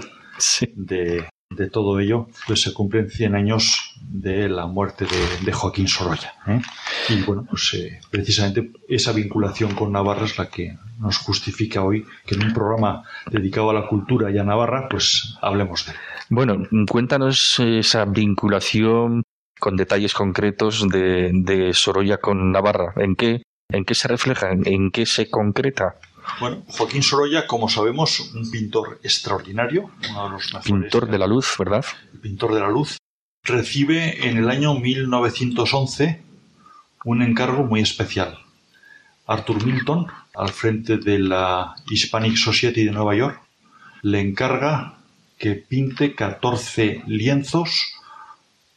de, de, todo ello, pues se cumplen 100 años de la muerte de, Joaquín Sorolla. ¿eh? Y bueno, pues eh, precisamente esa vinculación con Navarra es la que nos justifica hoy que en un programa dedicado a la cultura y a Navarra, pues hablemos de él. Bueno, cuéntanos esa vinculación con detalles concretos de, de Sorolla con Navarra. ¿En qué, ¿En qué se refleja? ¿En qué se concreta? Bueno, Joaquín Sorolla, como sabemos, un pintor extraordinario, uno de los mejores. Pintor de la luz, ¿verdad? pintor de la luz. Recibe en el año 1911 un encargo muy especial. Arthur Milton, al frente de la Hispanic Society de Nueva York, le encarga que pinte 14 lienzos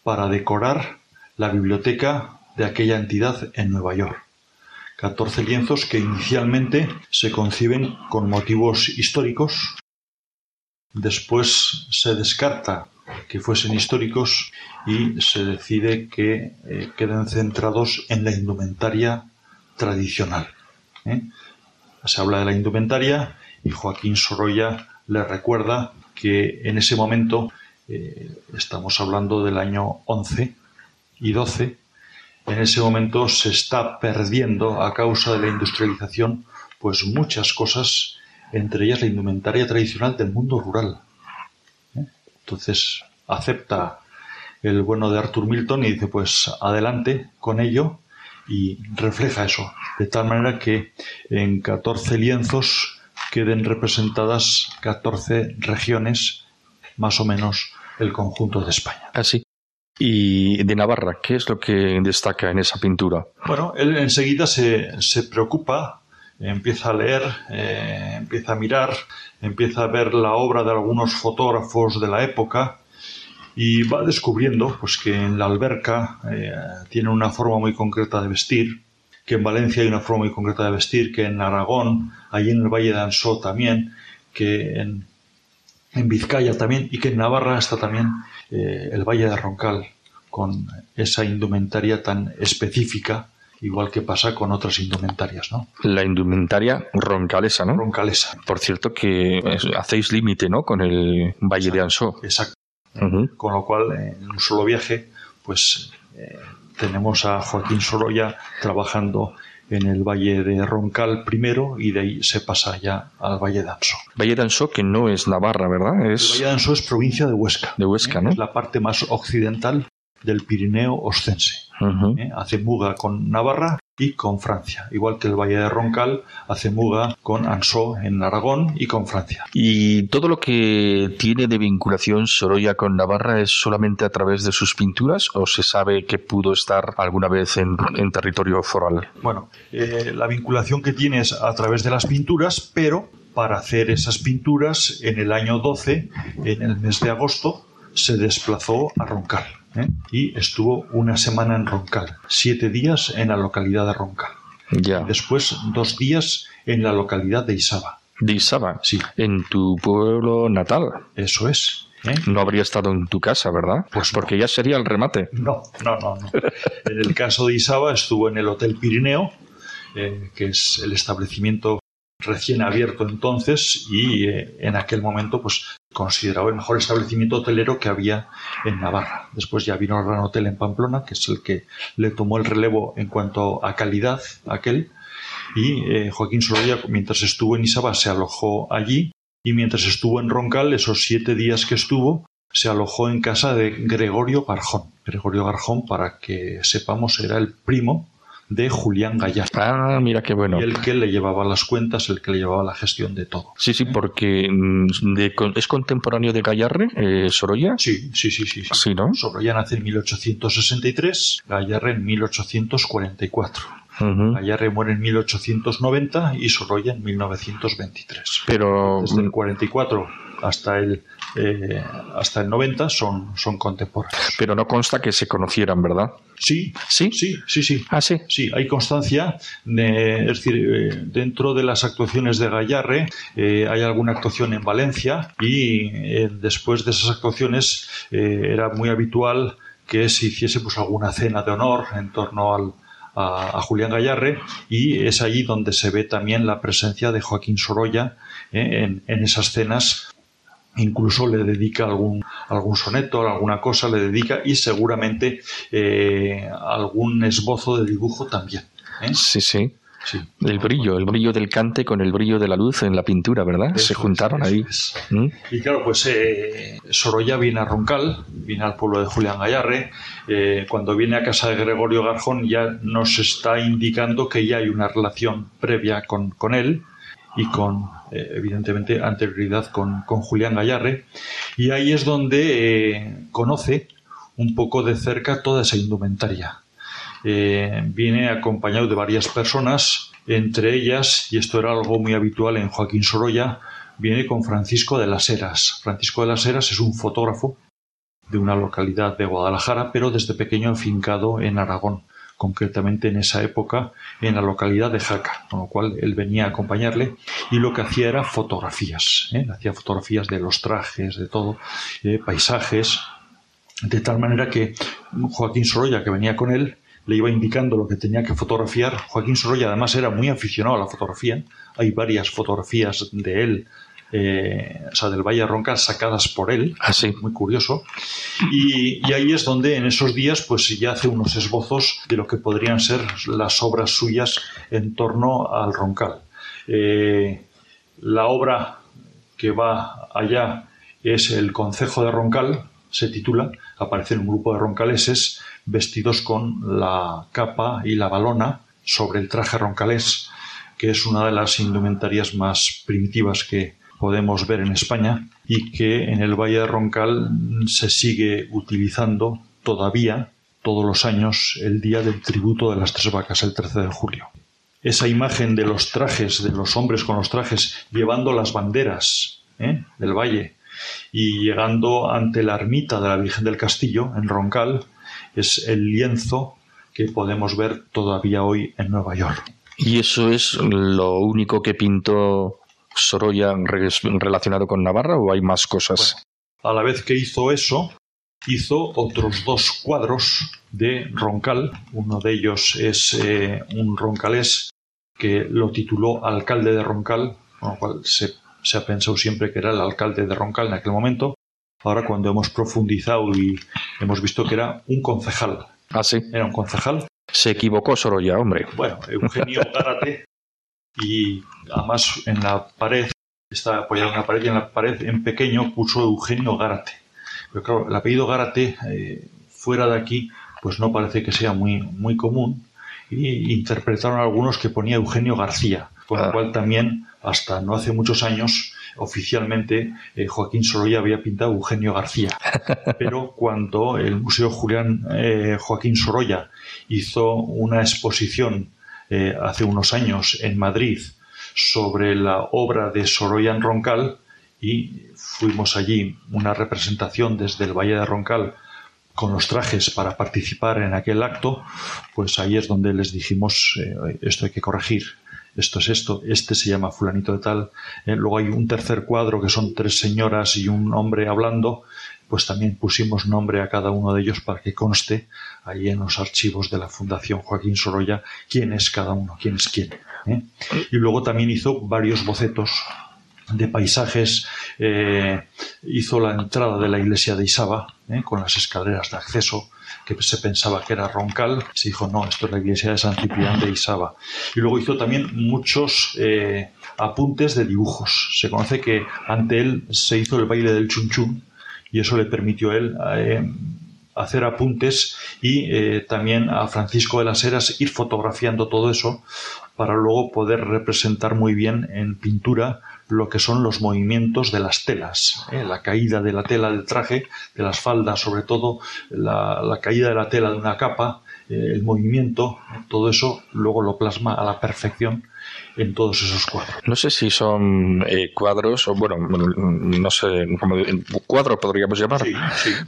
para decorar la biblioteca de aquella entidad en Nueva York. 14 lienzos que inicialmente se conciben con motivos históricos, después se descarta que fuesen históricos y se decide que eh, queden centrados en la indumentaria tradicional. ¿eh? Se habla de la indumentaria y Joaquín Sorolla le recuerda que en ese momento, eh, estamos hablando del año 11 y 12, en ese momento se está perdiendo a causa de la industrialización pues muchas cosas, entre ellas la indumentaria tradicional del mundo rural. ¿eh? Entonces acepta el bueno de Arthur Milton y dice pues adelante con ello y refleja eso, de tal manera que en 14 lienzos queden representadas 14 regiones, más o menos el conjunto de España. Así. Y de Navarra, ¿qué es lo que destaca en esa pintura? Bueno, él enseguida se, se preocupa, empieza a leer, eh, empieza a mirar, empieza a ver la obra de algunos fotógrafos de la época y va descubriendo pues, que en la alberca eh, tiene una forma muy concreta de vestir, que en Valencia hay una forma muy concreta de vestir, que en Aragón, allí en el Valle de Ansó también, que en, en Vizcaya también y que en Navarra está también eh, el Valle de Roncal, con esa indumentaria tan específica, igual que pasa con otras indumentarias, ¿no? La indumentaria roncalesa, ¿no? Roncalesa. Por cierto que hacéis límite, ¿no? Con el Valle de Ansó. Exacto. Con lo cual, en un solo viaje, pues eh, tenemos a Joaquín Sorolla trabajando en el Valle de Roncal primero y de ahí se pasa ya al Valle de. Valle de Ansó que no es Navarra, ¿verdad? Es... El Valle de Ansó es provincia de Huesca. De Huesca, ¿no? Es la parte más occidental del Pirineo Oscense. ¿eh? Hace muga con Navarra y con Francia, igual que el Valle de Roncal hace muga con Ansó en Aragón y con Francia. ¿Y todo lo que tiene de vinculación Sorolla con Navarra es solamente a través de sus pinturas o se sabe que pudo estar alguna vez en, territorio foral? Bueno, eh, la vinculación que tiene es a través de las pinturas, pero para hacer esas pinturas en el año 12, en el mes de agosto, se desplazó a Roncal. ¿Eh? y estuvo una semana en Roncal, siete días en la localidad de Roncal. Ya. Después dos días en la localidad de Isaba. ¿De Isaba? Sí. En tu pueblo natal. Eso es. ¿eh? No habría estado en tu casa, ¿verdad? Pues porque ya sería el remate. No, no, no, no. en el caso de Isaba estuvo en el Hotel Pirineo, eh, que es el establecimiento recién abierto entonces y en aquel momento pues considerado el mejor establecimiento hotelero que había en Navarra. Después ya vino el Gran Hotel en Pamplona, que es el que le tomó el relevo en cuanto a calidad aquel. Y eh, Joaquín Sorolla, mientras estuvo en Isaba, se alojó allí. Y mientras estuvo en Roncal, esos siete días que estuvo, se alojó en casa de Gregorio Garjón. Gregorio Garjón, para que sepamos, era el primo de Julián Gallar. Ah, mira qué bueno. Y el que le llevaba las cuentas, el que le llevaba la gestión de todo. Sí, sí, porque mm, es contemporáneo de Gallarre, eh, Sorolla. Sí, sí, sí, sí. Sí, ¿no? Sorolla nace en 1863, Gallarre en 1844. Gallarre muere en 1890 y Sorolla en 1923. Pero desde el 44 hasta el eh, hasta el 90 son, son contemporáneos. Pero no consta que se conocieran, ¿verdad? Sí, sí, sí, sí, sí. Ah, sí. Sí, hay constancia. es decir, eh, dentro de las actuaciones de Gallarre eh, hay alguna actuación en Valencia y después de esas actuaciones era muy habitual que se hiciese pues alguna cena de honor en torno al, a, Julián Gallarre y es allí donde se ve también la presencia de Joaquín Sorolla en, en esas cenas incluso le dedica algún, algún soneto, alguna cosa le dedica y seguramente eh, algún esbozo de dibujo también. ¿eh? Sí, sí. El brillo, el brillo del cante con el brillo de la luz en la pintura, ¿verdad? Se juntaron ahí. ¿Mm? Y claro, pues eh, Sorolla viene a Roncal, viene al pueblo de Julián Gallarre. cuando viene a casa de Gregorio Garjón ya nos está indicando que ya hay una relación previa con, con él y con, eh, evidentemente, anterioridad con, Julián Gallarre. Y ahí es donde eh, conoce un poco de cerca toda esa indumentaria. Eh, viene acompañado de varias personas, entre ellas, y esto era algo muy habitual en Joaquín Sorolla, viene con Francisco de las Heras. Francisco de las Heras es un fotógrafo de una localidad de Guadalajara, pero desde pequeño afincado en Aragón concretamente en esa época en la localidad de Jaca, con lo cual él venía a acompañarle y lo que hacía era fotografías, ¿eh? hacía fotografías de los trajes, de todo, eh, paisajes, de tal manera que Joaquín Sorolla, que venía con él, le iba indicando lo que tenía que fotografiar. Joaquín Sorolla además era muy aficionado a la fotografía, hay varias fotografías de él eh, o sea, del Valle de Roncal sacadas por él, así ah, muy curioso, y, ahí es donde en esos días pues ya hace unos esbozos de lo que podrían ser las obras suyas en torno al Roncal. Eh, la obra que va allá es el Concejo de Roncal, se titula, aparece en un grupo de roncaleses vestidos con la capa y la balona sobre el traje roncalés, que es una de las indumentarias más primitivas que, podemos ver en España y que en el Valle de Roncal se sigue utilizando todavía todos los años el día del tributo de las tres vacas, el 13 de julio. Esa imagen de los trajes, de los hombres con los trajes, llevando las banderas ¿eh? del valle y llegando ante la ermita de la Virgen del Castillo, en Roncal, es el lienzo que podemos ver todavía hoy en Nueva York. Y eso es lo único que pintó Sorolla relacionado con Navarra o hay más cosas? a la vez que hizo eso, hizo otros dos cuadros de Roncal. Uno de ellos es eh, un roncalés que lo tituló Alcalde de Roncal, con lo cual se, ha pensado siempre que era el alcalde de Roncal en aquel momento. Ahora cuando hemos profundizado y hemos visto que era un concejal. Ah, sí. Era un concejal. Se equivocó Sorolla, hombre. Bueno, Eugenio Gárate y además en la pared, está apoyada en una pared y en la pared en pequeño puso Eugenio Gárate. Pero claro, el apellido Gárate eh, fuera de aquí pues no parece que sea muy, muy común y interpretaron algunos que ponía Eugenio García, con lo ah. cual también hasta no hace muchos años oficialmente eh, Joaquín Sorolla había pintado Eugenio García. Pero cuando el Museo Julián eh, Joaquín Sorolla hizo una exposición eh, hace unos años en Madrid sobre la obra de Soroyan Roncal y fuimos allí una representación desde el Valle de Roncal con los trajes para participar en aquel acto, pues ahí es donde les dijimos eh, esto hay que corregir, esto es esto, este se llama fulanito de tal. Eh, luego hay un tercer cuadro que son tres señoras y un hombre hablando pues también pusimos nombre a cada uno de ellos para que conste ahí en los archivos de la Fundación Joaquín Sorolla quién es cada uno, quién es quién. ¿eh? Y luego también hizo varios bocetos de paisajes, eh, hizo la entrada de la iglesia de Isaba ¿eh? con las escaleras de acceso que se pensaba que era Roncal, se dijo no, esto es la iglesia de San Ciprián de Isaba. Y luego hizo también muchos apuntes de dibujos. Se conoce que ante él se hizo el baile del chunchún, y eso le permitió a él eh, hacer apuntes y eh, también a Francisco de las Heras ir fotografiando todo eso para luego poder representar muy bien en pintura lo que son los movimientos de las telas, ¿eh? la caída de la tela del traje, de las faldas, sobre todo la, caída de la tela de una capa, el movimiento, todo eso luego lo plasma a la perfección en todos esos cuadros. No sé si son eh, cuadros o, bueno, no sé, como cuadro podríamos llamar,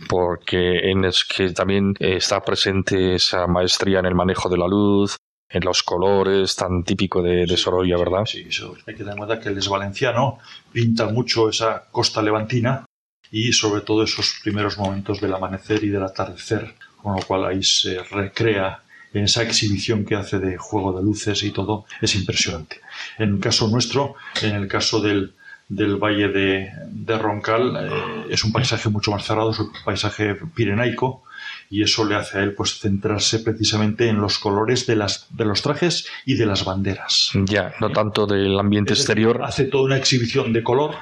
porque en es que también está presente esa maestría en el manejo de la luz, en los colores tan típico de, de Sorolla, ¿verdad? Sí, eso. hay que tener en cuenta que el es valenciano, pinta mucho esa costa levantina y sobre todo esos primeros momentos del amanecer y del atardecer, con lo cual ahí se recrea en esa exhibición que hace de juego de luces y todo, es impresionante. En el caso nuestro, en el caso del, del Valle de, de Roncal, eh, es un paisaje mucho más cerrado, es un paisaje pirenaico, y eso le hace a él pues centrarse precisamente en los colores de las de los trajes y de las banderas. Ya, no tanto del ambiente exterior. hace toda una exhibición de color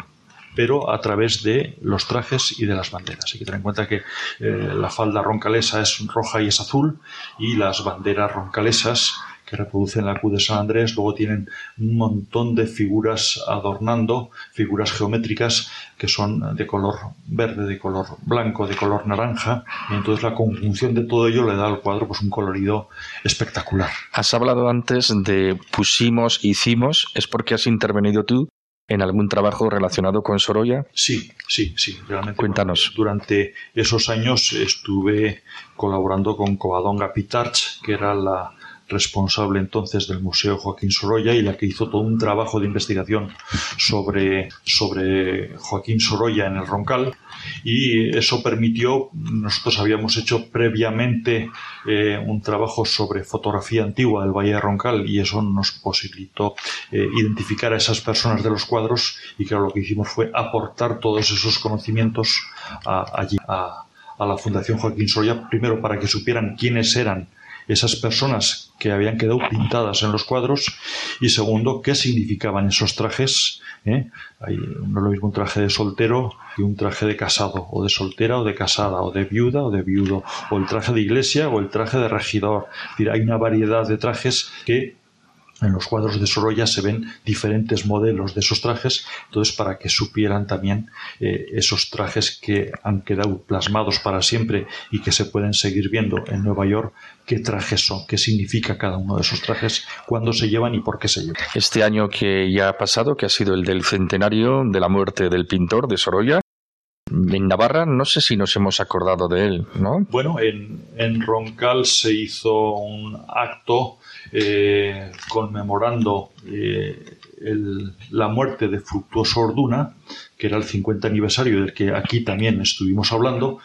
pero a través de los trajes y de las banderas. Hay que tener en cuenta que eh, la falda roncalesa es roja y es azul y las banderas roncalesas que reproducen la Q de San Andrés, luego tienen un montón de figuras adornando, figuras geométricas que son de color verde, de color blanco, de color naranja, y entonces la conjunción de todo ello le da al cuadro pues un colorido espectacular. Has hablado antes de pusimos, hicimos, ¿es porque has intervenido tú en algún trabajo relacionado con Sorolla? Sí, sí, sí, realmente. Cuéntanos. durante esos años estuve colaborando con Covadonga Pitarch, que era la responsable entonces del Museo Joaquín Sorolla y la que hizo todo un trabajo de investigación sobre, sobre Joaquín Sorolla en el Roncal. Y eso permitió, nosotros habíamos hecho previamente eh, un trabajo sobre fotografía antigua del Valle de Roncal y eso nos posibilitó eh, identificar a esas personas de los cuadros y claro, lo que hicimos fue aportar todos esos conocimientos allí, a, a la Fundación Joaquín Sorolla, primero para que supieran quiénes eran esas personas que habían quedado pintadas en los cuadros y segundo, qué significaban esos trajes. ¿eh? Hay, no es lo mismo un traje de soltero que un traje de casado, o de soltera o de casada, o de viuda o de viudo, o el traje de iglesia o el traje de regidor. hay una variedad de trajes que en los cuadros de Sorolla se ven diferentes modelos de esos trajes, entonces para que supieran también eh, esos trajes que han quedado plasmados para siempre y que se pueden seguir viendo en Nueva York, qué trajes son, qué significa cada uno de esos trajes, cuándo se llevan y por qué se llevan. Este año que ya ha pasado, que ha sido el del centenario de la muerte del pintor de Sorolla, en Navarra no sé si nos hemos acordado de él, ¿no? Bueno, en, Roncal se hizo un acto eh, conmemorando eh, la muerte de Fructuoso Orduna, que era el 50 aniversario del que aquí también estuvimos hablando,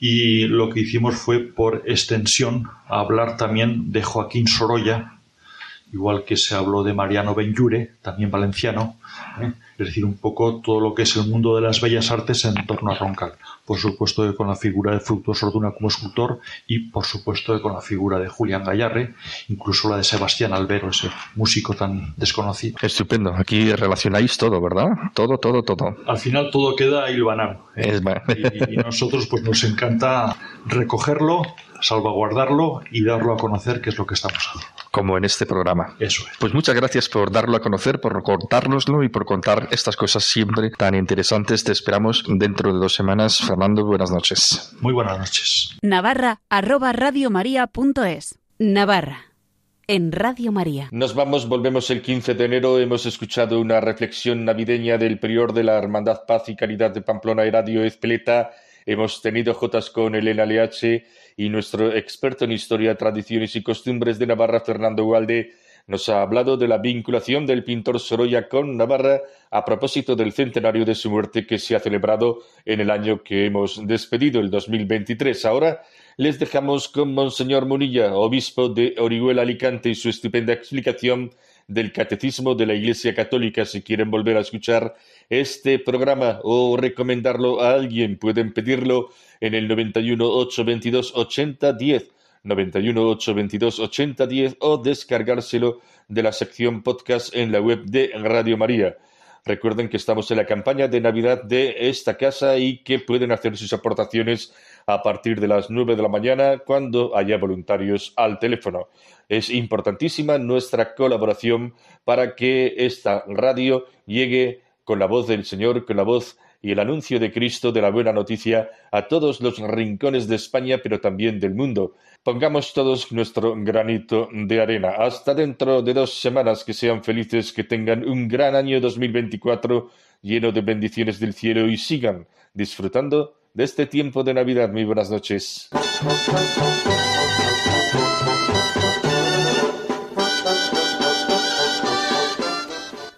y lo que hicimos fue, por extensión, hablar también de Joaquín Sorolla, igual que se habló de Mariano Benjure, también valenciano, ¿eh? es decir, un poco todo lo que es el mundo de las bellas artes en torno a Roncal. Por supuesto con la figura de Fructuoso Orduna como escultor y por supuesto con la figura de Julián Gallarre, incluso la de Sebastián Albero, ese músico tan desconocido. Estupendo, aquí relacionáis todo, ¿verdad? Todo, todo, todo. Al final todo queda hilvanado. ¿eh? y, y nosotros pues nos encanta recogerlo, salvaguardarlo y darlo a conocer, que es lo que estamos haciendo. Como en este programa. Eso es. Pues muchas gracias por darlo a conocer, por contárnoslo y por contar estas cosas siempre tan interesantes. Te esperamos dentro de dos semanas. Fernando, buenas noches. Muy buenas noches. Navarra, arroba radiomaria.es. Navarra en Radio María. Nos vamos, volvemos el 15 de enero. Hemos escuchado una reflexión navideña del prior de la Hermandad Paz y Caridad de Pamplona, Radio Ezpeleta. Hemos tenido Jotas con Elena Leache y nuestro experto en historia, tradiciones y costumbres de Navarra, Fernando Gualde, nos ha hablado de la vinculación del pintor Sorolla con Navarra a propósito del centenario de su muerte que se ha celebrado en el año que hemos despedido, el 2023. Ahora les dejamos con Monseñor Munilla, obispo de Orihuela Alicante, y su estupenda explicación del Catecismo de la Iglesia Católica. Si quieren volver a escuchar este programa o recomendarlo a alguien, pueden pedirlo en el 91 822 8010, 91 822 8010 o descargárselo de la sección podcast en la web de Radio María. Recuerden que estamos en la campaña de Navidad de esta casa y que pueden hacer sus aportaciones a partir de las 9 de la mañana cuando haya voluntarios al teléfono. Es importantísima nuestra colaboración para que esta radio llegue con la voz del Señor, con la voz y el anuncio de Cristo de la buena noticia a todos los rincones de España, pero también del mundo. Pongamos todos nuestro granito de arena. Hasta dentro de dos semanas, que sean felices, que tengan un gran año 2024 lleno de bendiciones del cielo y sigan disfrutando de este tiempo de Navidad. Muy buenas noches.